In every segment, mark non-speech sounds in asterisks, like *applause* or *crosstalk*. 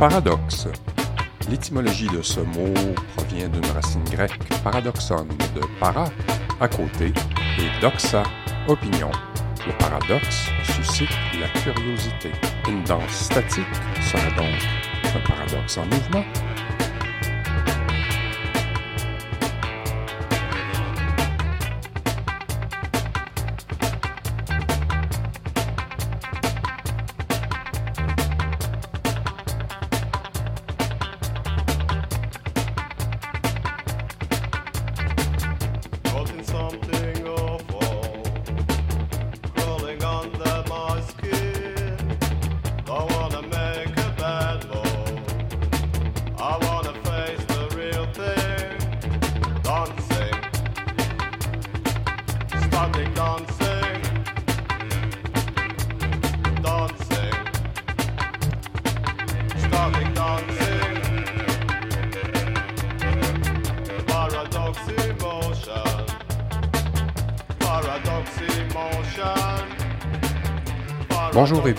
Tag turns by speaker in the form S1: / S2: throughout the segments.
S1: Paradoxe. L'étymologie de ce mot provient d'une racine grecque paradoxon de para, à côté, et doxa, opinion. Le paradoxe suscite la curiosité. Une danse statique serait donc un paradoxe en mouvement.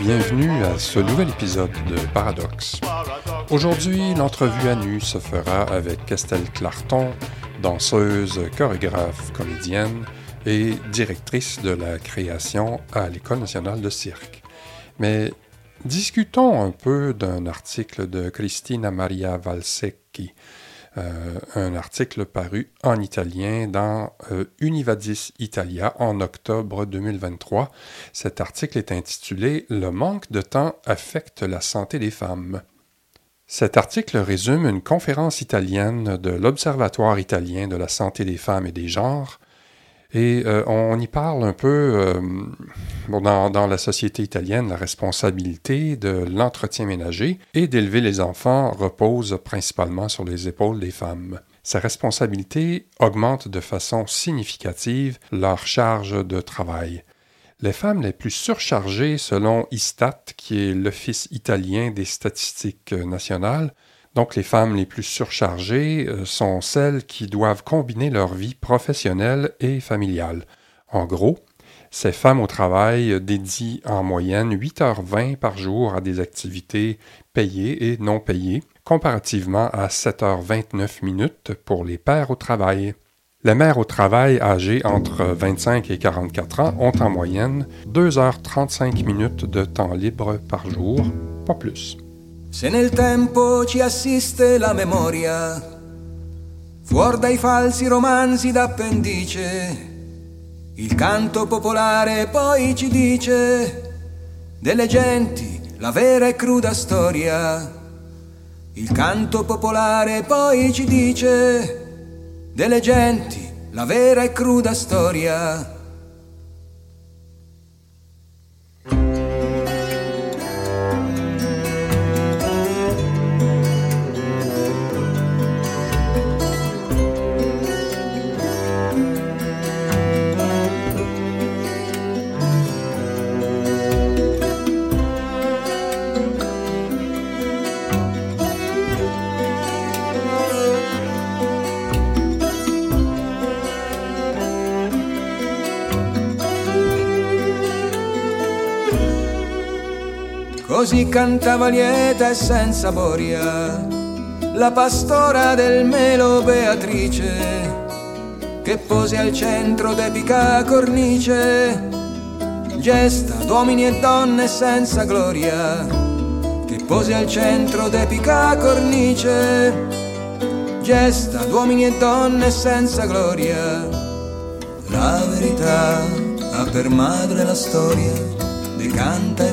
S1: Bienvenue à ce nouvel épisode de Paradoxe.
S2: Paradox
S1: Aujourd'hui, l'entrevue à nu se fera avec Estelle Clarton, danseuse, chorégraphe, comédienne et directrice de la création à l'École nationale de cirque. Mais discutons un peu d'un article de Cristina Maria Valsecchi, euh, un article paru en italien dans euh, Univadis Italia en octobre 2023. Cet article est intitulé Le manque de temps affecte la santé des femmes. Cet article résume une conférence italienne de l'Observatoire italien de la santé des femmes et des genres, et euh, on y parle un peu, euh, dans la société italienne, la responsabilité de l'entretien ménager et d'élever les enfants repose principalement sur les épaules des femmes. Sa responsabilité augmente de façon significative leur charge de travail. Les femmes les plus surchargées, selon ISTAT, qui est l'Office italien des statistiques nationales, donc les femmes les plus surchargées euh, sont celles qui doivent combiner leur vie professionnelle et familiale. En gros, ces femmes au travail dédient en moyenne 8h20 par jour à des activités payées et non payées, comparativement à 7h29 minutes pour les pères au travail. Les mères au travail âgées entre 25 et 44 ans ont en moyenne 2h35 minutes de temps libre par jour, pas plus.
S3: Se nel tempo ci assiste la memoria, fuor dai falsi romanzi d'appendice, il canto popolare poi ci dice delle genti la vera e cruda storia. Il canto popolare poi ci dice delle genti la vera e cruda storia. Così cantava lieta e senza boria la pastora del melo Beatrice che pose al centro d'epica cornice gesta d'uomini e donne senza gloria che pose al centro d'epica cornice gesta d'uomini e donne senza gloria. La verità ha per madre la storia decanta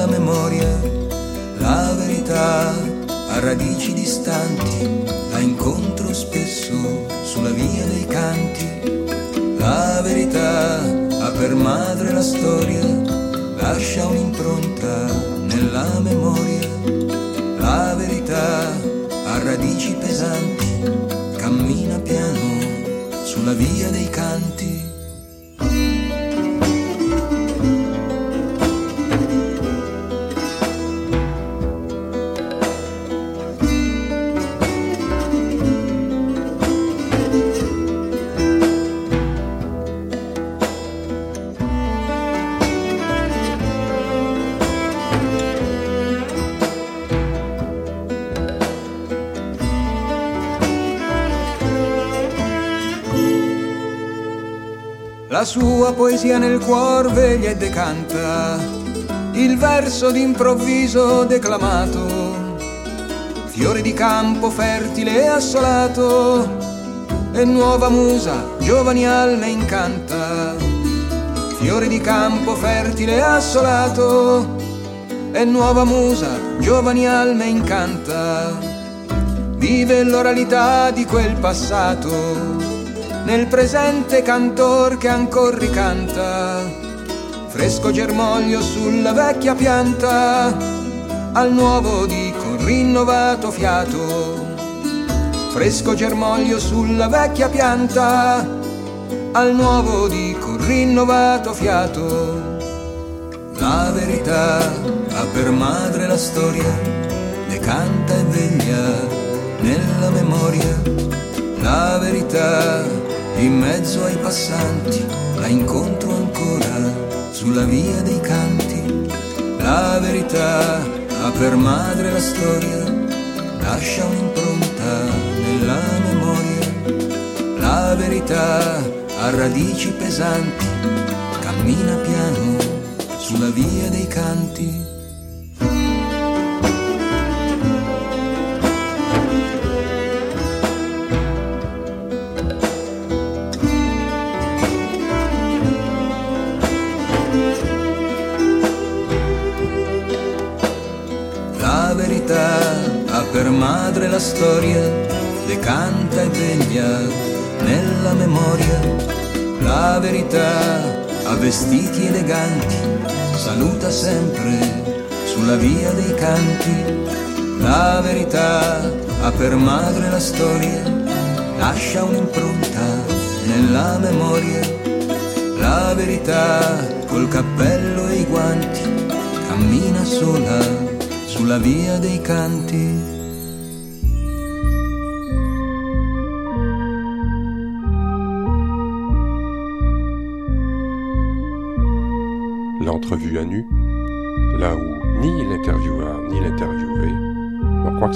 S3: nella memoria la verità ha radici distanti la incontro spesso sulla via dei canti. La verità ha per madre la storia lascia un'impronta nella memoria. La verità ha radici pesanti cammina piano sulla via dei canti La sua poesia nel cuor veglia e decanta, il verso d'improvviso declamato, fiore di campo fertile e assolato, e nuova musa, giovani alme incanta, fiore di campo fertile e assolato, e nuova musa, giovani alme incanta, vive l'oralità di quel passato nel presente cantor che ancor ricanta, fresco germoglio sulla vecchia pianta, al nuovo dico rinnovato fiato, fresco germoglio sulla vecchia pianta, al nuovo dico rinnovato fiato. La verità ha per madre la storia, decanta e veglia nella memoria. La verità in mezzo ai passanti, la incontro ancora sulla via dei canti. La verità ha per madre la storia, lascia un'impronta nella memoria. La verità ha radici pesanti, cammina piano sulla via dei canti. Storia, decanta e veglia nella memoria. La verità ha vestiti eleganti, saluta sempre sulla via dei canti. La verità ha per madre la storia, lascia un'impronta nella memoria. La verità col cappello e i guanti cammina sola sulla via dei canti.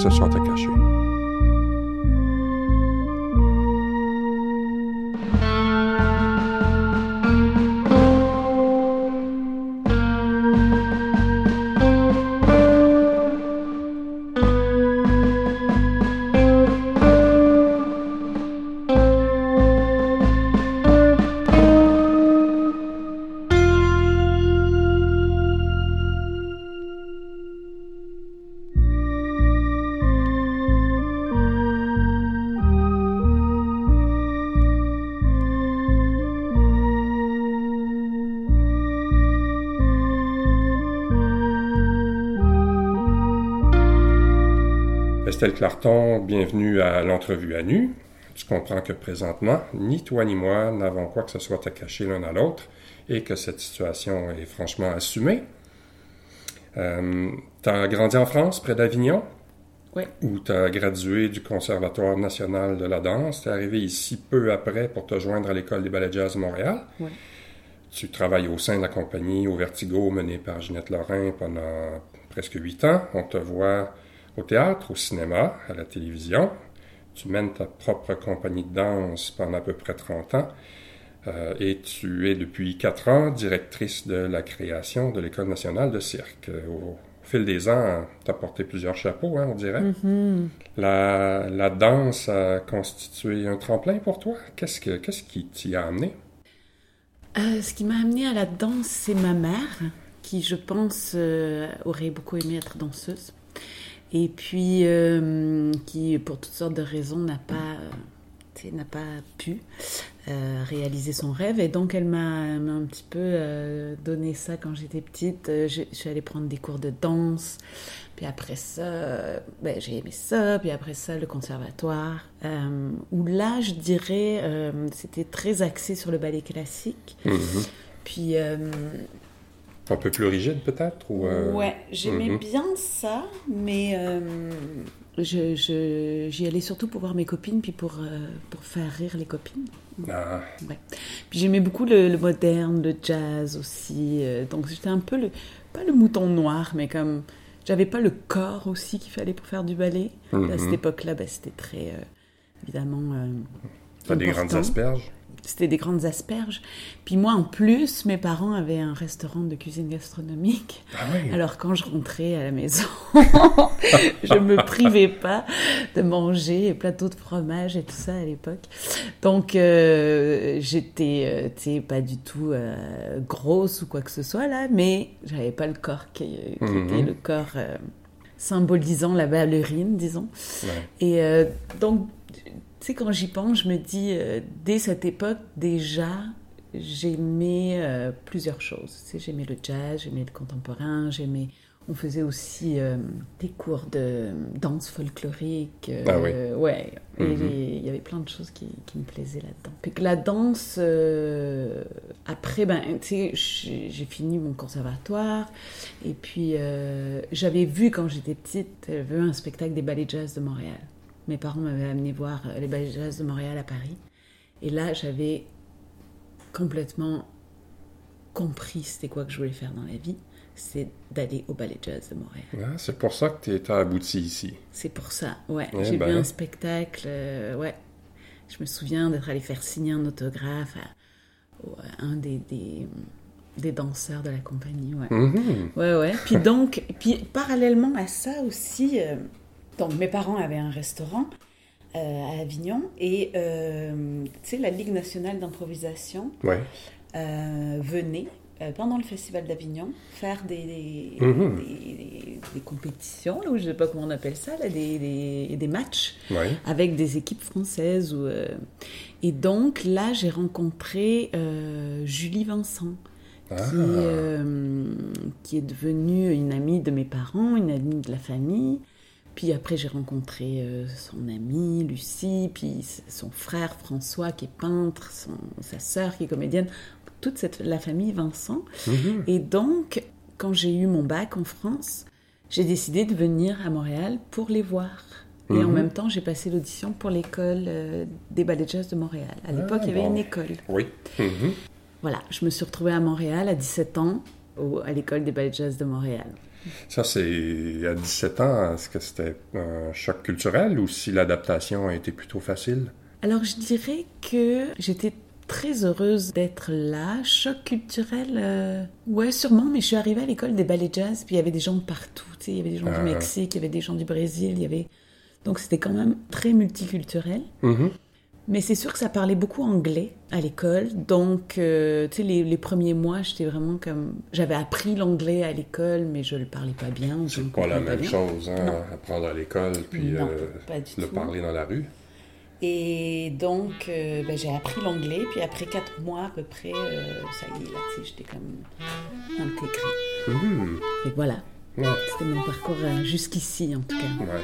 S1: N'ont quoi que Estelle Clarton, bienvenue à l'entrevue à nu. Tu comprends que présentement, ni toi ni moi n'avons quoi que ce soit à cacher l'un à l'autre et que cette situation est franchement assumée. Euh, tu as grandi en France, près d'Avignon,
S4: Ouais.
S1: où tu as gradué du Conservatoire national de la danse? Tu es arrivé ici peu après pour te joindre à l'École des ballets jazz de Montréal?
S4: Ouais.
S1: Tu travailles au sein de la compagnie Au Vertigo, menée par Ginette Lorrain pendant presque huit ans. On te voit au théâtre, au cinéma, à la télévision. Tu mènes ta propre compagnie de danse pendant à peu près 30 ans. Euh, et tu es depuis quatre ans directrice de la création de l'École nationale de cirque. Au fil des ans, tu as porté plusieurs chapeaux, hein, on dirait.
S4: Mhm.
S1: La, la danse a constitué un tremplin pour toi. Qu'est-ce, que, qu'est-ce qui t'y a amené?
S4: Euh, ce qui m'a amené à la danse, c'est ma mère, qui, je pense, euh, aurait beaucoup aimé être danseuse. Et puis, euh, qui, pour toutes sortes de raisons, n'a pas, euh, n'a pas pu euh, réaliser son rêve. Et donc, elle m'a un petit peu donné ça quand j'étais petite. Je, je suis allée prendre des cours de danse. Puis après ça, ben, j'ai aimé ça. Puis après ça, le conservatoire. Où là, je dirais, c'était très axé sur le ballet classique.
S1: Mhm.
S4: Puis, euh,
S1: Un peu plus rigide peut-être? Ou, euh,
S4: ouais, j'aimais
S1: mhm.
S4: bien ça, mais euh, je, je- j'y allais surtout pour voir mes copines, puis pour, euh, pour faire rire les copines.
S1: Ah,
S4: Ouais. Puis j'aimais beaucoup le, le moderne, le jazz aussi. euh, donc j'étais un peu le, pas le mouton noir, mais comme j'avais pas le corps aussi qu'il fallait pour faire du ballet. À cette
S1: Mhm.
S4: époque-là, ben, c'était très évidemment.
S1: t'as des grandes asperges?
S4: C'était des grandes asperges. Puis moi, en plus, mes parents avaient un restaurant de cuisine gastronomique.
S1: Ah oui.
S4: Alors quand je rentrais à la maison, *laughs* je me privais pas de manger un plateau de fromage et tout ça à l'époque. Donc euh, j'étais, euh, pas du tout euh, grosse ou quoi que ce soit là, mais j'avais pas le corps qui, qui
S1: Mhm.
S4: était le corps symbolisant la ballerine, disons.
S1: Ouais.
S4: Et donc, tu sais, quand j'y pense, je me dis, euh, dès cette époque, déjà, j'aimais euh, plusieurs choses. Tu sais, j'aimais le jazz, j'aimais le contemporain, j'aimais... On faisait aussi euh, des cours de danse folklorique. euh,
S1: Ah oui.
S4: Ouais, et
S1: Mhm.
S4: il y avait plein de choses qui, qui me plaisaient là-dedans. Puis que la danse, euh, après, ben, j'ai fini mon conservatoire. Et puis, j'avais vu quand j'étais petite, vu un spectacle des ballets jazz de Montréal. Mes parents m'avaient amené voir euh, les ballets jazz de Montréal à Paris. Et là, j'avais complètement compris c'était quoi que je voulais faire dans la vie. C'est d'aller au ballet jazz de Montréal.
S1: C'est pour ça que tu étais abouti ici.
S4: C'est pour ça, ouais.
S1: Eh
S4: J'ai
S1: ben.
S4: vu un spectacle, euh, ouais. Je me souviens d'être allé faire signer un autographe à, un des, des, des danseurs de la compagnie, ouais.
S1: Mhm.
S4: Ouais, ouais. Puis donc, puis parallèlement à ça aussi, euh, donc mes parents avaient un restaurant euh, à Avignon et euh, tu sais, la Ligue nationale d'improvisation
S1: Ouais.
S4: euh, venait pendant le festival d'Avignon faire des, des,
S1: Mhm.
S4: des- des- des compétitions, là, ou je sais pas comment on appelle ça, là, des, des, des matchs
S1: Ouais.
S4: avec des équipes françaises. Ou, euh, Et donc là, j'ai rencontré euh, Julie Vincent,
S1: Ah.
S4: euh, qui est devenue une amie de mes parents, une amie de la famille. Puis après, j'ai rencontré euh, son amie Lucie, puis son frère François qui est peintre, son- sa sœur qui est comédienne, toute cette, la famille Vincent.
S1: Mhm.
S4: Et donc, quand j'ai eu mon bac en France, j'ai décidé de venir à Montréal pour les voir. Et en
S1: Mhm.
S4: même temps, j'ai passé l'audition pour l'école euh, des ballets de jazz de Montréal. À l'époque, il y avait
S1: bon.
S4: une école.
S1: Oui. Mhm.
S4: Voilà, je me suis retrouvée à Montréal à 17 ans, au- à l'école des ballets de jazz de Montréal.
S1: Ça, c'est à 17 ans. Est-ce que c'était un choc culturel ou si l'adaptation a été plutôt facile?
S4: Alors, je dirais que j'étais très heureuse d'être là. Choc culturel, euh, ouais, sûrement, mais je suis arrivée à l'école des ballets jazz, puis il y avait des gens de partout. tu sais, Il y avait des gens
S1: Ah.
S4: du Mexique, il y avait des gens du Brésil, il y avait... Donc, c'était quand même très multiculturel.
S1: Mhm.
S4: Mais c'est sûr que ça parlait beaucoup anglais à l'école. Donc, euh, tu sais, les, les premiers mois, j'étais vraiment comme... J'avais appris l'anglais à l'école, mais je le parlais pas bien.
S1: C'est pas la même chose, hein,
S4: Non.
S1: apprendre à l'école puis
S4: Non,
S1: euh, le
S4: tout.
S1: parler dans la rue.
S4: Et donc, euh, ben, j'ai appris l'anglais. Puis après quatre mois à peu près, ça y est, là, tu sais, j'étais comme intégrée.
S1: Mhm.
S4: Et voilà,
S1: Ouais.
S4: c'était mon parcours jusqu'ici, en tout cas.
S1: Ouais.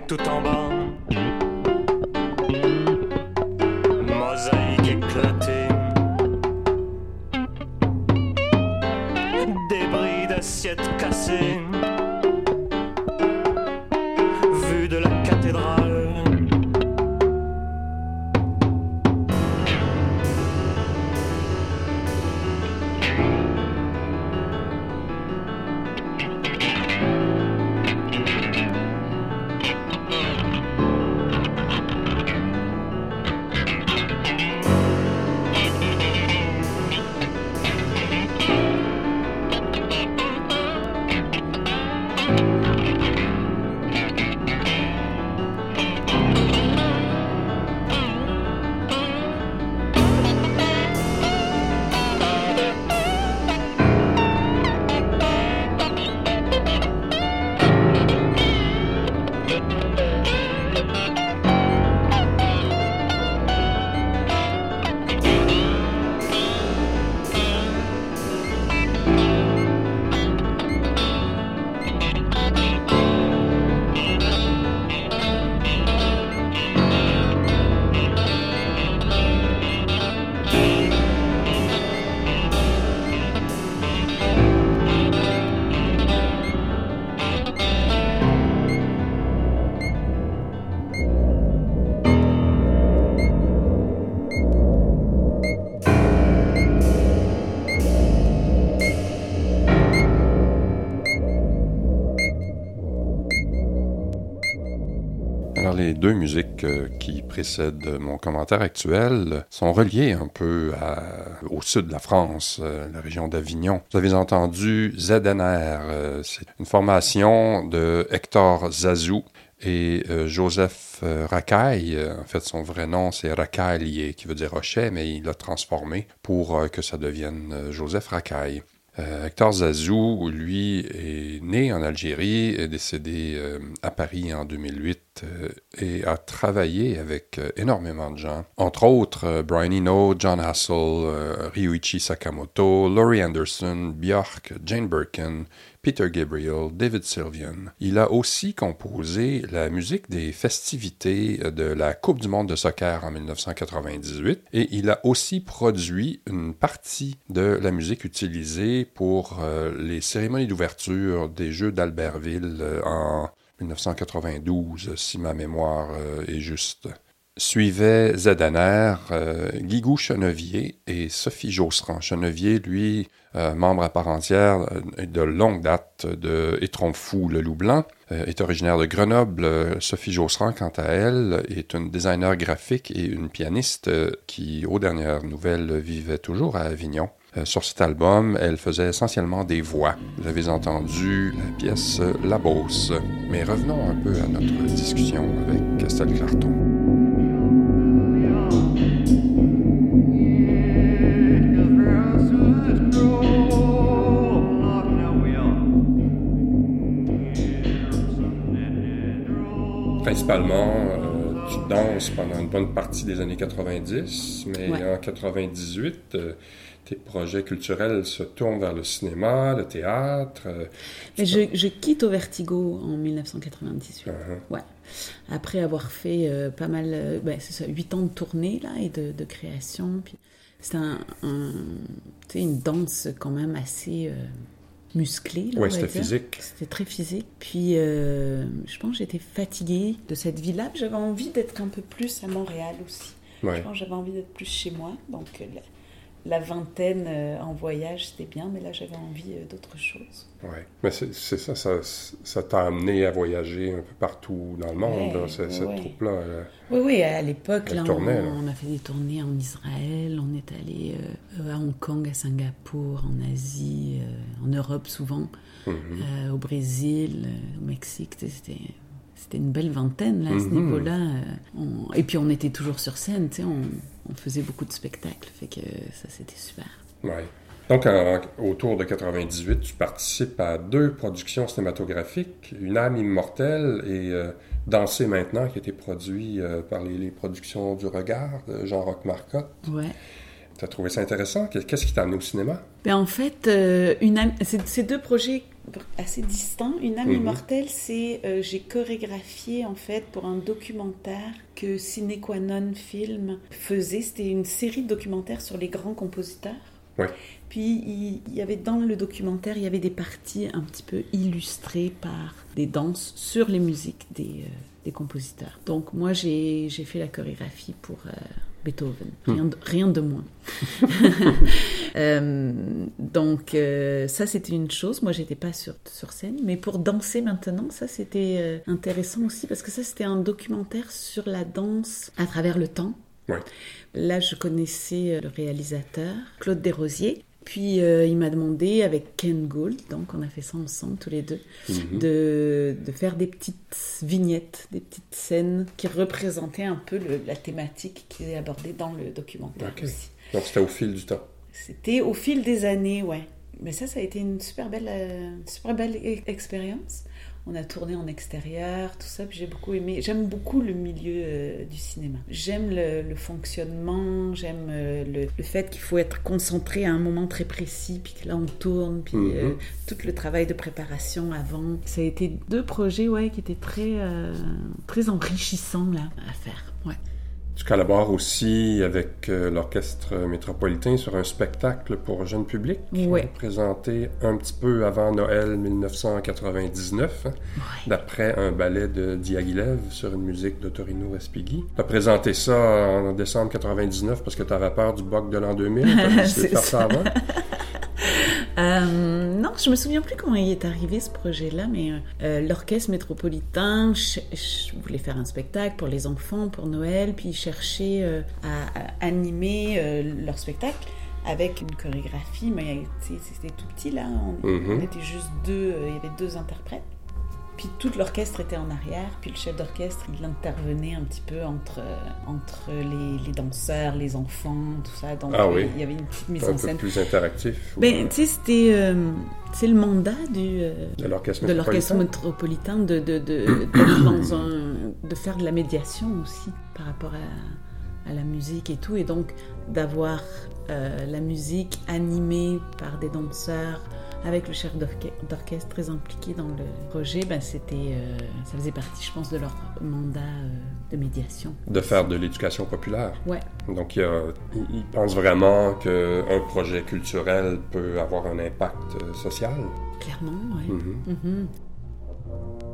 S5: Tout en bas.
S1: Les deux musiques euh, qui précèdent mon commentaire actuel sont reliées un peu au sud de la France, euh, la région d'Avignon. Vous avez entendu ZNR, euh, c'est une formation de Hector Zazou et Joseph Racaille. En fait, son vrai nom, c'est Racaille, qui veut dire rocher, mais il l'a transformé pour que ça devienne Joseph Racaille. Euh, Hector Zazou, lui, est né en Algérie, est décédé euh, à Paris en 2008 euh, et a travaillé avec euh, énormément de gens. Entre autres, Brian Eno, John Hassel, Ryuichi Sakamoto, Laurie Anderson, Björk, Jane Birkin, Peter Gabriel, David Sylvian. Il a aussi composé la musique des festivités de la Coupe du monde de soccer en 1998 et il a aussi produit une partie de la musique utilisée pour euh, les cérémonies d'ouverture des Jeux d'Albertville euh, en 1992, si ma mémoire euh, est juste. Suivait ZNR, euh, Guigou Chenevier et Sophie Josserand. Chenevier, lui, euh, membre à part entière euh, de longue date de Étron Fou, le loup blanc, euh, est originaire de Grenoble. Sophie Josserand, quant à elle, est une designer graphique et une pianiste qui, aux dernières nouvelles, vivait toujours à Avignon. Sur cet album, elle faisait essentiellement des voix. Vous avez entendu la pièce La Beauce. Mais revenons un peu à notre discussion avec Castel Clarton. Principalement, euh, tu danses pendant une bonne partie des années 90, mais
S4: Ouais.
S1: en 98, euh, tes projets culturels se tournent vers le cinéma, le théâtre. euh,
S4: Mais je, je quitte au Vertigo en 1998.
S1: uh-huh.
S4: Ouais. Après avoir fait euh, pas mal, euh, ben, c'est ça, 8 ans de tournée là, et de, de création. Puis un, un- sais, une danse quand même assez va
S1: c'était physique.
S4: C'était très physique. Puis euh, je pense que j'étais fatiguée de cette vie-là. J'avais envie d'être un peu plus à Montréal aussi.
S1: Ouais.
S4: Je pense que j'avais envie d'être plus chez moi. Donc euh, la, vingtaine euh, en voyage, c'était bien, mais là j'avais envie euh, d'autre chose.
S1: Ouais. Mais c'est ça, ça t'a amené à voyager un peu partout dans le monde,
S4: Ouais,
S1: cette,
S4: ouais.
S1: troupe-là. euh.
S4: Oui, oui, à l'époque, on, on a fait des tournées en Israël, on est allé euh, à Hong Kong, à Singapour, en Asie, en Europe souvent,
S1: Mhm.
S4: au Brésil, au Mexique. C'était, c'était une belle vingtaine là, à ce
S1: Mhm.
S4: niveau-là. on- Et puis on était toujours sur scène, tu sais, on, on faisait beaucoup de spectacles, fait que ça c'était super.
S1: Ouais. Donc, en- autour de 98, tu participes à deux productions cinématographiques, Une âme immortelle et euh, Danser maintenant, qui a été produit euh, par les, les productions du Regard de Jean-Roch Marcotte.
S4: Ouais.
S1: Tu as trouvé ça intéressant? Qu'est- Qu'est-ce qui t'a amené au cinéma?
S4: Ben, en fait, euh, une âme- c'est deux projets assez distincts. Une âme
S1: Mhm.
S4: immortelle, c'est euh, j'ai chorégraphié en fait pour un documentaire que Cine Qua Non Film faisait. C'était une série de documentaires sur les grands compositeurs.
S1: Ouais.
S4: Puis il, il y avait dans le documentaire, il y avait des parties un petit peu illustrées par des danses sur les musiques des, euh, des compositeurs. Donc moi j'ai j'ai fait la chorégraphie pour euh, Beethoven, rien de, rien de moins. *laughs* *laughs* Euh, donc euh, ça c'était une chose, moi j'étais pas sur, sur scène, mais pour danser maintenant, ça c'était euh, intéressant aussi parce que ça c'était un documentaire sur la danse à travers le temps.
S1: Ouais.
S4: Là je connaissais le réalisateur, Claude Desrosiers. Puis euh, il m'a demandé avec Ken Gould, donc on a fait ça ensemble tous les deux,
S1: Mhm.
S4: de, de faire des petites vignettes, des petites scènes qui représentaient un peu le- la thématique qui est abordée dans le documentaire
S1: Ok.
S4: aussi.
S1: Donc, c'était au fil du temps.
S4: C'était au fil des années, ouais. Mais ça, ça a été une super belle, euh, super belle e- expérience. On a tourné en extérieur, tout ça, puis j'ai beaucoup aimé. J'aime beaucoup le milieu euh, du cinéma. J'aime le, le fonctionnement, j'aime euh, le, le fait qu'il faut être concentré à un moment très précis, puis que là on tourne, puis
S1: Mhm.
S4: euh, tout le travail de préparation avant. Ça a été deux projets, ouais, qui étaient très, très enrichissants là à faire. Ouais.
S1: Tu collabores aussi avec euh, l'Orchestre métropolitain sur un spectacle pour jeune public,
S4: Ouais.
S1: présenté un petit peu avant Noël 1999, hein, d'après un ballet de Diaghilev sur une musique de Torino Respighi. Tu as présenté ça en décembre 99 parce que tu avais peur du bug de l'an 2000. Tu as décidé de
S4: C'est
S1: faire ça
S4: ça.
S1: avant. *laughs* *laughs*
S4: Euh, non, je me souviens plus comment il est arrivé ce projet-là, mais euh, l'orchestre métropolitain ch- voulait faire un spectacle pour les enfants, pour Noël, puis ils cherchaient euh, à, à animer euh, leur spectacle avec une chorégraphie, mais c'était tout petit là, on,
S1: Mhm.
S4: on était juste deux, il y avait deux interprètes. Puis tout l'orchestre était en arrière, puis le chef d'orchestre, il intervenait un petit peu entre, entre les, les danseurs, les enfants, tout ça. Donc
S1: Ah oui.
S4: il y avait une petite mise
S1: un
S4: en
S1: peu
S4: scène.
S1: plus interactif.
S4: Ben,
S1: euh,
S4: tu sais, c'était euh, c'est le mandat du, euh,
S1: de l'Orchestre métropolitain.
S4: métropolitain de, de, de, *clears throat* dans un, de faire de la médiation aussi par rapport à, à la musique et tout. Et donc d'avoir euh, la musique animée par des danseurs avec le chef d'orche- d'orchestre très impliqué dans le projet, ben c'était, euh, ça faisait partie, je pense, de leur mandat euh, de médiation.
S1: De faire de l'éducation populaire.
S4: Ouais.
S1: Donc, il, y a- il- il pense vraiment qu'un projet culturel peut avoir un impact euh, social.
S4: Clairement, ouais.
S1: Mhm.
S4: Mhm.
S6: are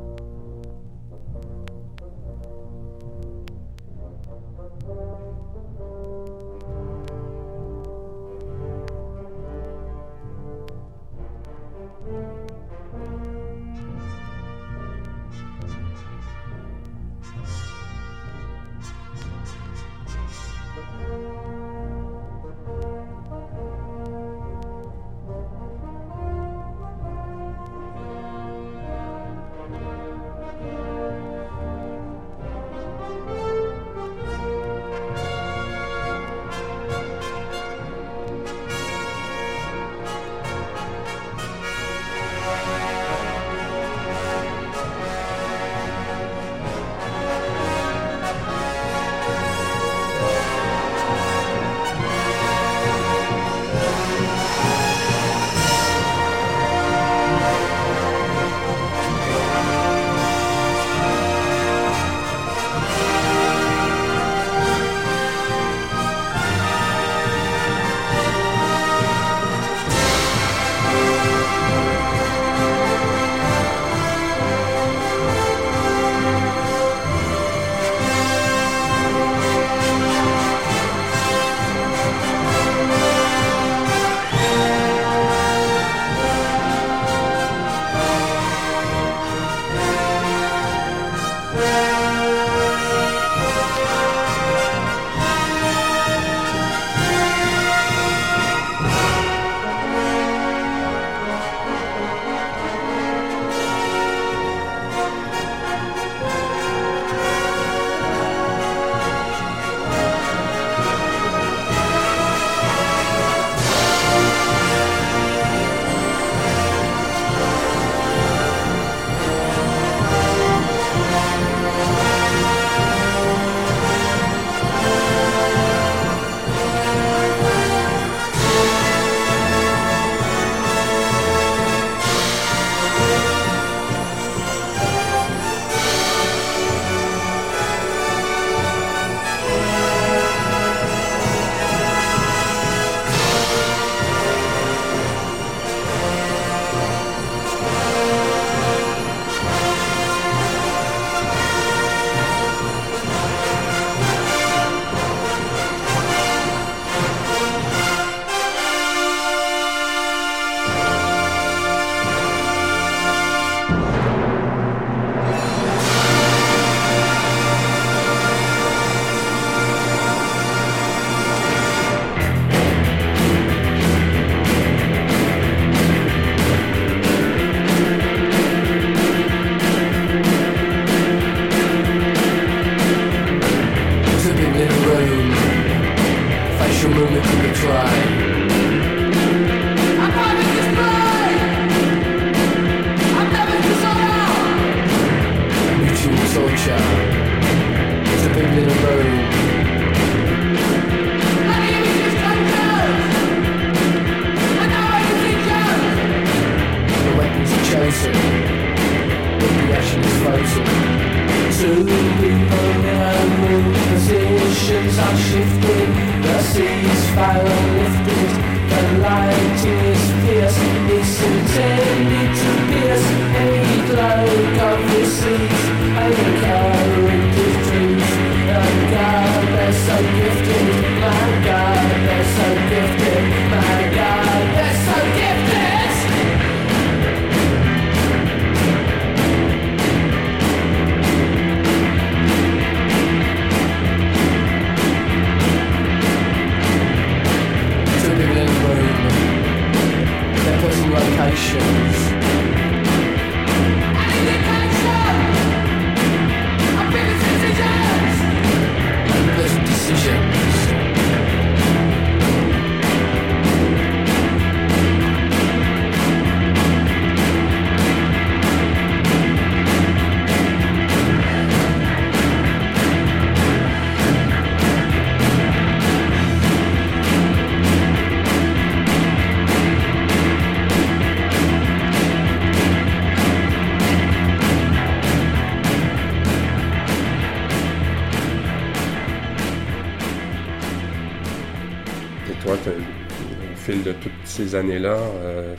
S1: ces années-là, euh,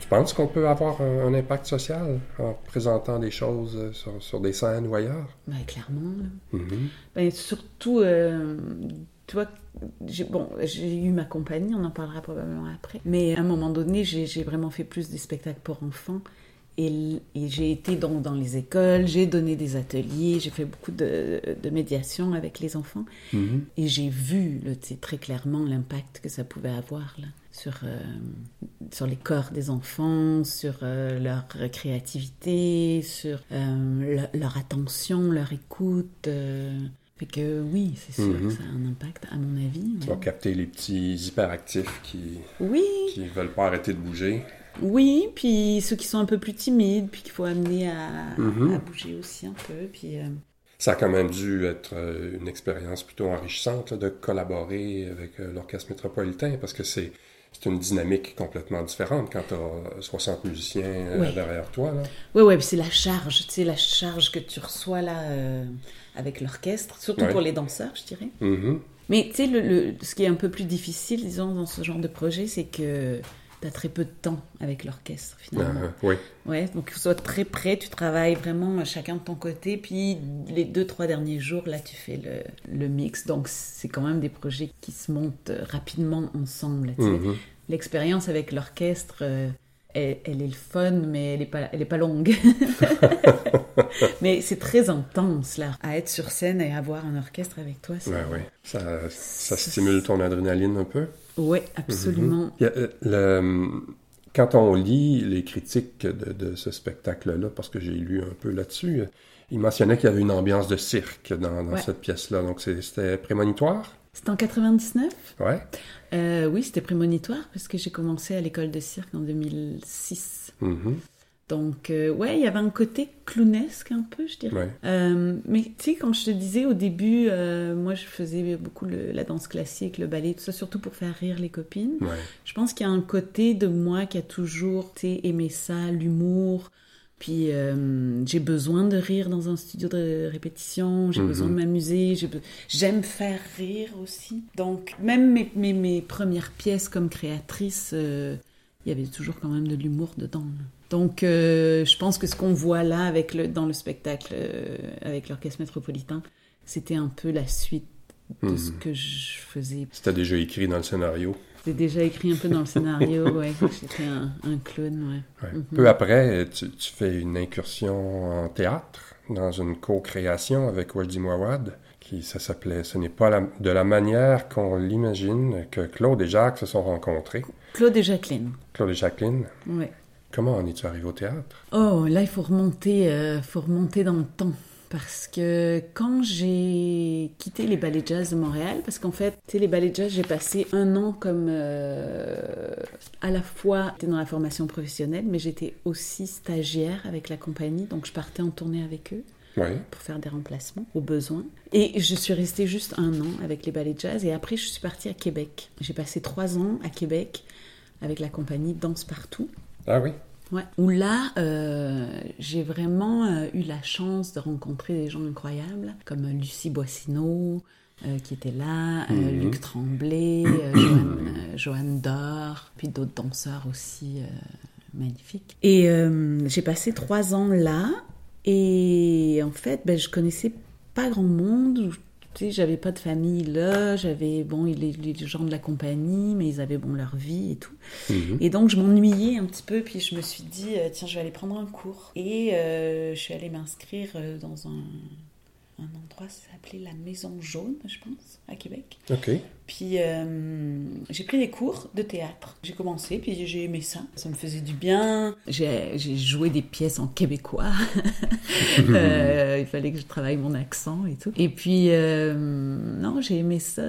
S1: tu penses qu'on peut avoir un, un impact social en présentant des choses euh, sur, sur des scènes ou ailleurs?
S4: Bah, clairement. là.
S1: Mhm.
S4: Ben, surtout, euh, tu vois, j'ai bon, j'ai eu ma compagnie, on en parlera probablement après. Mais à un moment donné, j'ai vraiment fait plus des spectacles pour enfants. Et, j'ai été donc dans les écoles, j'ai donné des ateliers, j'ai fait beaucoup de, de médiation avec les enfants.
S1: Mhm.
S4: Et j'ai vu là, très clairement l'impact que ça pouvait avoir là, sur, euh, sur les corps des enfants, sur euh, leur créativité, sur euh, le- leur attention, leur écoute. Fait que oui, c'est sûr
S1: Mhm.
S4: que ça a un impact, à mon avis.
S1: Tu
S4: ouais.
S1: vas capter les petits hyperactifs qui
S4: Oui,
S1: qui veulent pas arrêter de bouger.
S4: oui, puis ceux qui sont un peu plus timides, puis qu'il faut amener à,
S1: Mhm.
S4: à bouger aussi un peu. Puis,
S1: Ça a quand même dû être une expérience plutôt enrichissante là, de collaborer avec l'Orchestre métropolitain parce que c'est c'est une dynamique complètement différente quand tu as 60 musiciens euh, derrière toi. Là.
S4: Ouais, puis c'est la charge, tu sais, la charge que tu reçois là euh, avec l'orchestre, surtout pour les danseurs, je dirais.
S1: Mhm.
S4: Mais tu sais, le, le- ce qui est un peu plus difficile, disons, dans ce genre de projet, c'est que as très peu de temps avec l'orchestre, finalement.
S1: Ah, oui.
S4: Ouais, donc il faut être très près, tu travailles vraiment chacun de ton côté, puis les deux, trois derniers jours, là, tu fais le, le mix. Donc c'est quand même des projets qui se montent euh, rapidement ensemble. tu sais.
S1: Mhm.
S4: L'expérience avec l'orchestre, euh, elle, elle est le fun, mais elle n'est pas, elle est pas longue. *laughs* mais c'est très intense, là, à être sur scène et avoir un orchestre avec toi.
S1: Ouais, ouais. Ça, ça stimule ton adrénaline un peu?
S4: Ouais, absolument.
S1: Il y a, euh, le- quand on lit les critiques de, de ce spectacle-là, parce que j'ai lu un peu là-dessus, il mentionnait qu'il y avait une ambiance de cirque dans, dans
S4: Ouais.
S1: cette pièce-là. Donc c'était prémonitoire?
S4: C'était en 99
S1: Ouais.
S4: Euh, Oui, c'était prémonitoire, parce que j'ai commencé à l'école de cirque en 2006.
S1: Mhm.
S4: Donc, euh, ouais, il y avait un côté clownesque un peu, je dirais.
S1: Ouais.
S4: Euh, mais tu sais, quand je te disais au début, euh, moi je faisais beaucoup le- la danse classique, le ballet, tout ça, surtout pour faire rire les copines.
S1: Ouais.
S4: Je pense qu'il y a un côté de moi qui a toujours aimé ça, l'humour. Puis euh, j'ai besoin de rire dans un studio de répétition, j'ai
S1: Mhm.
S4: besoin de m'amuser, be- j'aime faire rire aussi. Donc même mes, mes, mes premières pièces comme créatrice, il y avait toujours quand même de l'humour dedans. là. Donc euh, je pense que ce qu'on voit là avec le, dans le spectacle euh, avec l'orchestre métropolitain, c'était un peu la suite de ce
S1: Mhm.
S4: que je faisais
S1: C'était déjà écrit dans le scénario.
S4: c'est déjà écrit un peu dans le scénario, *laughs* ouais. J'étais un, un clown, ouais.
S1: Ouais.
S4: Mhm.
S1: Peu après, tu, tu fais une incursion en théâtre dans une co-création avec Wajdi Mouawad, qui ça s'appelait Ce n'est pas la- de la manière qu'on l'imagine que Claude et Jacques se sont rencontrés.
S4: Claude et Jacqueline,
S1: Claude et Jacqueline,
S4: ouais.
S1: Comment en es-tu arrivé au théâtre?
S4: Oh, là, il faut remonter, euh, faut remonter dans le temps. Parce que quand j'ai quitté les ballets jazz de Montréal, parce qu'en fait, tu sais, les ballets jazz, j'ai passé un an comme euh, à la fois dans la formation professionnelle, mais j'étais aussi stagiaire avec la compagnie, donc je partais en tournée avec eux. Pour faire des remplacements au besoin. Et je suis restée juste un an avec les ballets jazz et après je suis partie à Québec. J'ai passé trois ans à Québec avec la compagnie Danse Partout.
S1: Ah oui?
S4: Ouais. Où là, euh, j'ai vraiment euh, eu la chance de rencontrer des gens incroyables, comme Lucie Boissineau, euh, qui était là, euh,
S1: Mhm.
S4: Luc Tremblay, euh, *clears throat* Joanne, euh, Joanne Dor, puis d'autres danseurs aussi euh, magnifiques. Et euh, j'ai passé trois ans là, et en fait, ben, je connaissais pas grand monde. Tu sais, j'avais pas de famille là, j'avais bon les, les gens de la compagnie, mais ils avaient bon leur vie et tout.
S1: Mhm.
S4: Et donc je m'ennuyais un petit peu, puis je me suis dit euh, tiens je vais aller prendre un cours. Et euh, je suis allée m'inscrire euh, dans un, un endroit, ça s'appelait la Maison Jaune, je pense, à Québec.
S1: OK.
S4: Puis euh, j'ai pris des cours de théâtre. J'ai commencé, puis j'ai aimé ça. Ça me faisait du bien. J'ai joué des pièces en québécois. *laughs* Euh, il fallait que je travaille mon accent et tout. Et puis, euh, non, j'ai aimé ça,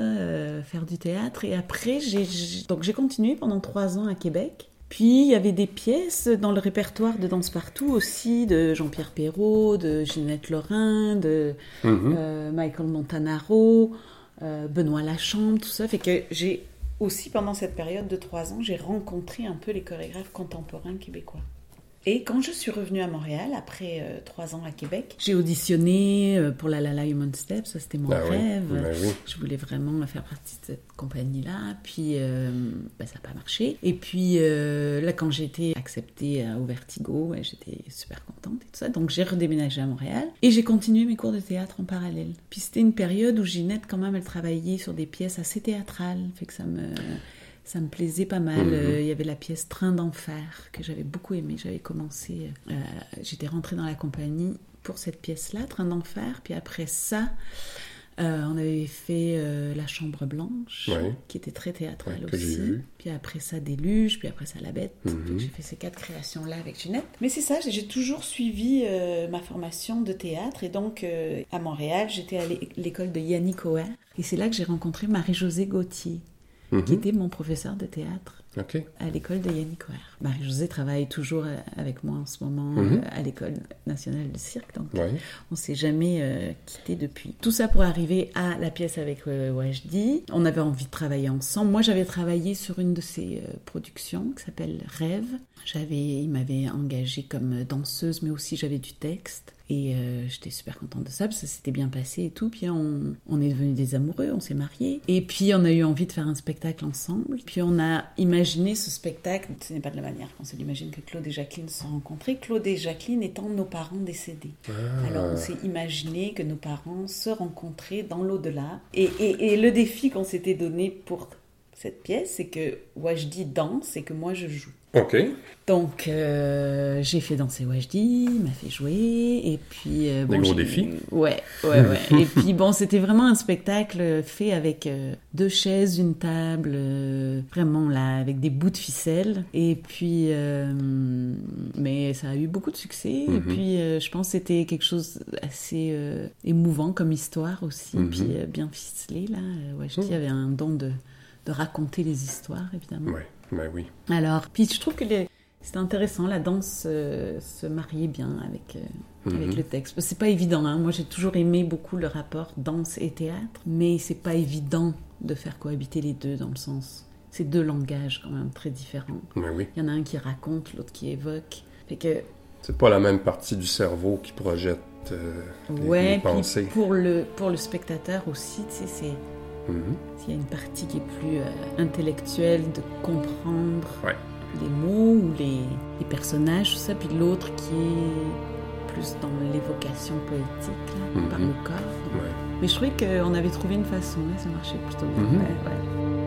S4: faire du théâtre. Et après, j'ai j'ai- donc j'ai continué pendant trois ans à Québec. Puis il y avait des pièces dans le répertoire de Danse Partout aussi, de Jean-Pierre Perrault, de Ginette Lorrain, de
S1: Mhm.
S4: euh, Michael Montanaro, euh, Benoît Lachambre, tout ça. Fait que j'ai aussi, pendant cette période de trois ans, j'ai rencontré un peu les chorégraphes contemporains québécois. Et quand je suis revenue à Montréal, après euh, trois ans à Québec, j'ai auditionné euh, pour la Lala Human Step, ça c'était mon
S1: Ah oui,
S4: rêve.
S1: ben oui.
S4: Je voulais vraiment faire partie de cette compagnie-là, puis euh, ben, ça n'a pas marché. Et puis euh, là, quand j'ai été acceptée au Vertigo, ouais, j'étais super contente et tout ça. Donc j'ai redéménagé à Montréal et j'ai continué mes cours de théâtre en parallèle. Puis c'était une période où Ginette, quand même, elle travaillait sur des pièces assez théâtrales, fait que ça me ça me plaisait pas mal.
S1: Mhm.
S4: Euh, Il y avait la pièce Train d'enfer que j'avais beaucoup aimé. J'avais commencé, euh, j'étais rentrée dans la compagnie pour cette pièce-là, Train d'enfer. Puis après ça, euh, on avait fait La Chambre Blanche,
S1: Ouais.
S4: qui était très théâtrale
S1: Ouais,
S4: aussi. Puis après ça, Déluge, puis après ça, La Bête.
S1: Mhm.
S4: J'ai fait ces quatre créations-là avec Ginette. Mais c'est ça, j'ai- toujours suivi ma formation de théâtre. Et donc, à Montréal, j'étais à l'é- l'école de Yannick Oer. Et c'est là que j'ai rencontré Marie-Josée Gauthier, qui
S1: Mhm.
S4: était mon professeur de théâtre à l'école de Yannick Oer. Marie-Josée travaille toujours euh, avec moi en ce moment
S1: Mhm.
S4: euh, à l'école nationale de cirque, donc
S1: Ouais.
S4: on s'est jamais euh, quitté depuis. Tout ça pour arriver à la pièce avec euh, Wajdi. On avait envie de travailler ensemble. Moi, j'avais travaillé sur une de ses euh, productions qui s'appelle Rêve. J'avais, il m'avait engagée comme danseuse, mais aussi j'avais du texte. Et euh, j'étais super contente de ça, parce que ça s'était bien passé et tout. Puis on, on est devenus des amoureux, on s'est mariés. Et puis on a eu envie de faire un spectacle ensemble. Puis on a imaginé ce spectacle. Ce n'est pas de la manière qu'on se l'imagine que Claude et Jacqueline se sont rencontrés. Claude et Jacqueline étant nos parents décédés.
S1: Ah.
S4: Alors on s'est imaginé que nos parents se rencontraient dans l'au-delà. Et, et- et le défi qu'on s'était donné pour cette pièce, c'est que Wajdi danse et que moi je joue.
S1: OK.
S4: Donc euh, j'ai fait danser Wajdi, il m'a fait jouer, et puis... euh,
S1: Des gros défis.
S4: Ouais, ouais, ouais. *laughs* et puis bon, c'était vraiment un spectacle fait avec euh, deux chaises, une table, euh, vraiment là, avec des bouts de ficelle. Et puis... mais ça a eu beaucoup de succès, et
S1: Mhm.
S4: puis je pense que c'était quelque chose assez émouvant comme histoire aussi,
S1: Mhm.
S4: puis bien ficelé là. Wajdi
S1: Mhm.
S4: avait un don de, de raconter les histoires, évidemment.
S1: Ouais. Ben oui.
S4: Alors, puis je trouve que les- c'était intéressant, la danse euh, se mariait bien avec, euh, avec
S1: Mhm.
S4: le texte. C'est pas évident, hein. moi j'ai toujours aimé beaucoup le rapport danse et théâtre, mais c'est pas évident de faire cohabiter les deux dans le sens. C'est deux langages quand même très différents.
S1: Ben oui.
S4: Il y en a un qui raconte, l'autre qui évoque. Fait que,
S1: C'est pas la même partie du cerveau qui projette euh, les,
S4: ouais,
S1: les
S4: puis
S1: pensées.
S4: pour le, pour le spectateur aussi, tu sais, c'est.
S1: Mhm.
S4: Il y a une partie qui est plus euh, intellectuelle, de comprendre
S1: Ouais.
S4: les mots ou les, les personnages, tout ça, puis l'autre qui est plus dans l'évocation poétique, là,
S1: Mhm.
S4: par le corps.
S1: Ouais.
S4: Mais je trouvais qu'on avait trouvé une façon, là, ça marchait plutôt bien.
S1: Mhm.
S4: ouais.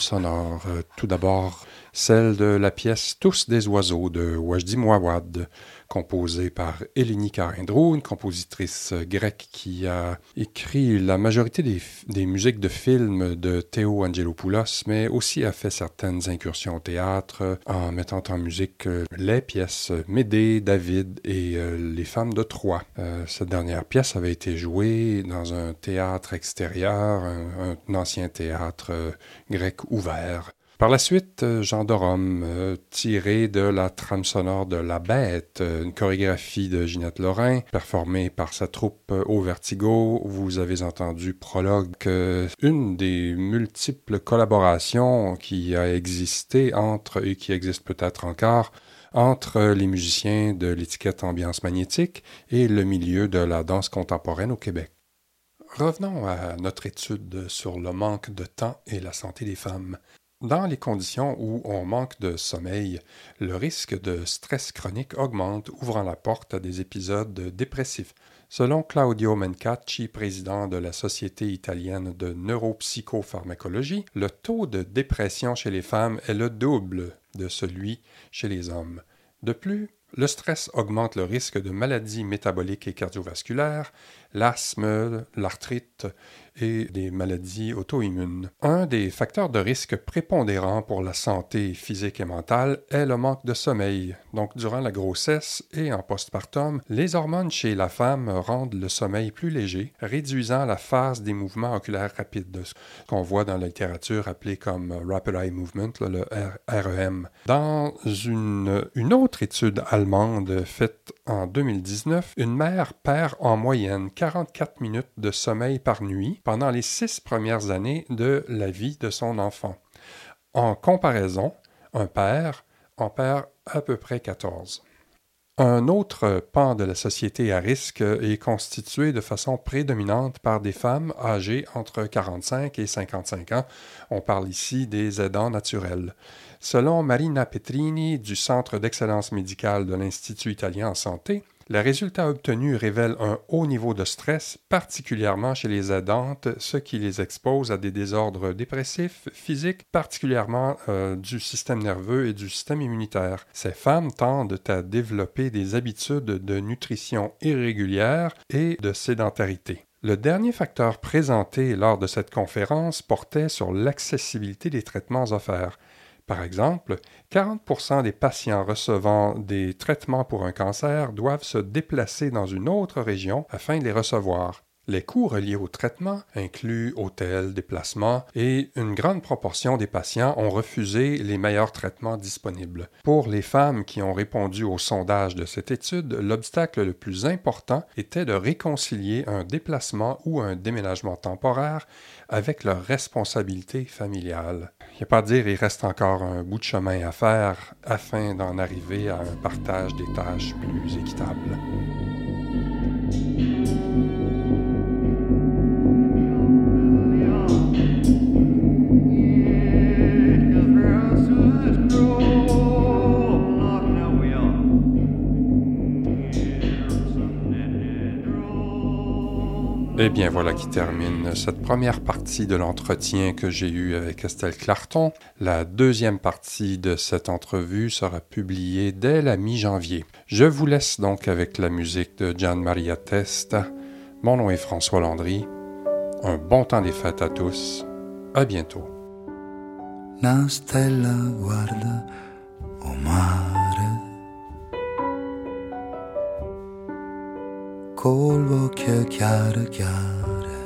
S1: Sonores. Euh, Tout d'abord, celle de la pièce Tous des oiseaux de Wajdi Mouawad, composée par Eleni Karindrou, une compositrice euh, grecque qui a écrit la majorité des, musiques de films de Théo Angelopoulos, mais aussi a fait certaines incursions au théâtre euh, en mettant en musique euh, les pièces Médée, David et Les femmes de Troie. Cette dernière pièce avait été jouée dans un théâtre extérieur, un, ancien théâtre grec ouvert. Par la suite, euh, Jean de Rome, euh, tiré de la trame sonore de La Bête, euh, une chorégraphie de Ginette Lorrain, performée par sa troupe au Vertigo. Vous avez entendu Prologue, une des multiples collaborations qui a existé entre, et qui existe peut-être encore, entre les musiciens de l'étiquette ambiance magnétique et le milieu de la danse contemporaine au Québec. Revenons à notre étude sur le manque de temps et la santé des femmes. Dans les conditions où on manque de sommeil, le risque de stress chronique augmente, ouvrant la porte à des épisodes dépressifs. Selon Claudio Mencacci, président de la Société italienne de neuropsychopharmacologie, le taux de dépression chez les femmes est le double de celui chez les hommes. De plus, le stress augmente le risque de maladies métaboliques et cardiovasculaires, l'asthme, l'arthrite et des maladies auto-immunes. Un des facteurs de risque prépondérants pour la santé physique et mentale est le manque de sommeil. Donc, durant la grossesse et en postpartum, les hormones chez la femme rendent le sommeil plus léger, réduisant la phase des mouvements oculaires rapides, ce qu'on voit dans la littérature appelée comme Rapid Eye Movement, le REM. Dans une, une autre étude allemande faite en 2019, une mère perd en moyenne 44 minutes de sommeil par nuit pendant les six premières années de la vie de son enfant. En comparaison, un père en perd à peu près 14. Un autre pan de la société à risque est constitué de façon prédominante par des femmes âgées entre 45 et 55 ans. On parle ici des aidants naturels. Selon Marina Petrini du Centre d'excellence médicale de l'Institut italien en santé, les résultats obtenus révèlent un haut niveau de stress, particulièrement chez les aidantes, ce qui les expose à des désordres dépressifs, physiques, particulièrement euh, du système nerveux et du système immunitaire. Ces femmes tendent à développer des habitudes de nutrition irrégulières et de sédentarité. Le dernier facteur présenté lors de cette conférence portait sur l'accessibilité des traitements offerts. Par exemple, 40 des patients recevant des traitements pour un cancer doivent se déplacer dans une autre région afin de les recevoir. Les coûts reliés au traitement incluent hôtels, déplacements et une grande proportion des patients ont refusé les meilleurs traitements disponibles. Pour les femmes qui ont répondu au sondage de cette étude, l'obstacle le plus important était de réconcilier un déplacement ou un déménagement temporaire avec leur responsabilité familiale. Il n'y a pas à dire, il reste encore un bout de chemin à faire afin d'en arriver à un partage des tâches plus équitable. Eh bien voilà qui termine cette première partie de l'entretien que j'ai eu avec Estelle Clarton. La deuxième partie de cette entrevue sera publiée dès la mi-janvier. Je vous laisse donc avec la musique de Gian Maria Testa. Mon nom est François Landry. Un bon temps des fêtes à tous. À bientôt.
S3: Stella guarda col occhio chiaro chiare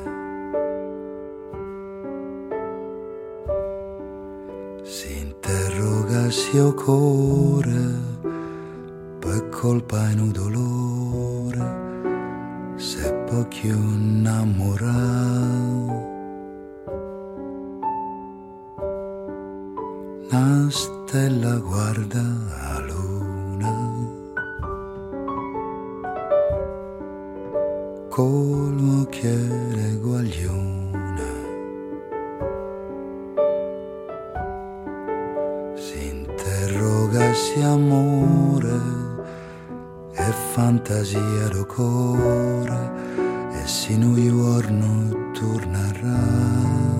S3: si interroga se cuore per colpa e un dolore se può più innamorare Una stella guarda Col occhiere guaglione Si interroga se amore e fantasia do cuore e se un giorno tornerà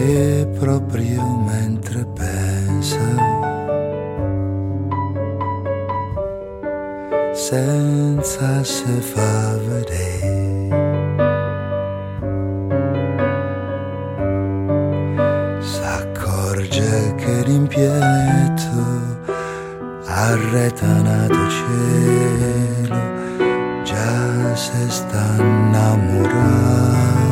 S7: E proprio mentre pensa senza se fa vedere. S'accorge che rimpietto arretanato cielo già se sta innamorando.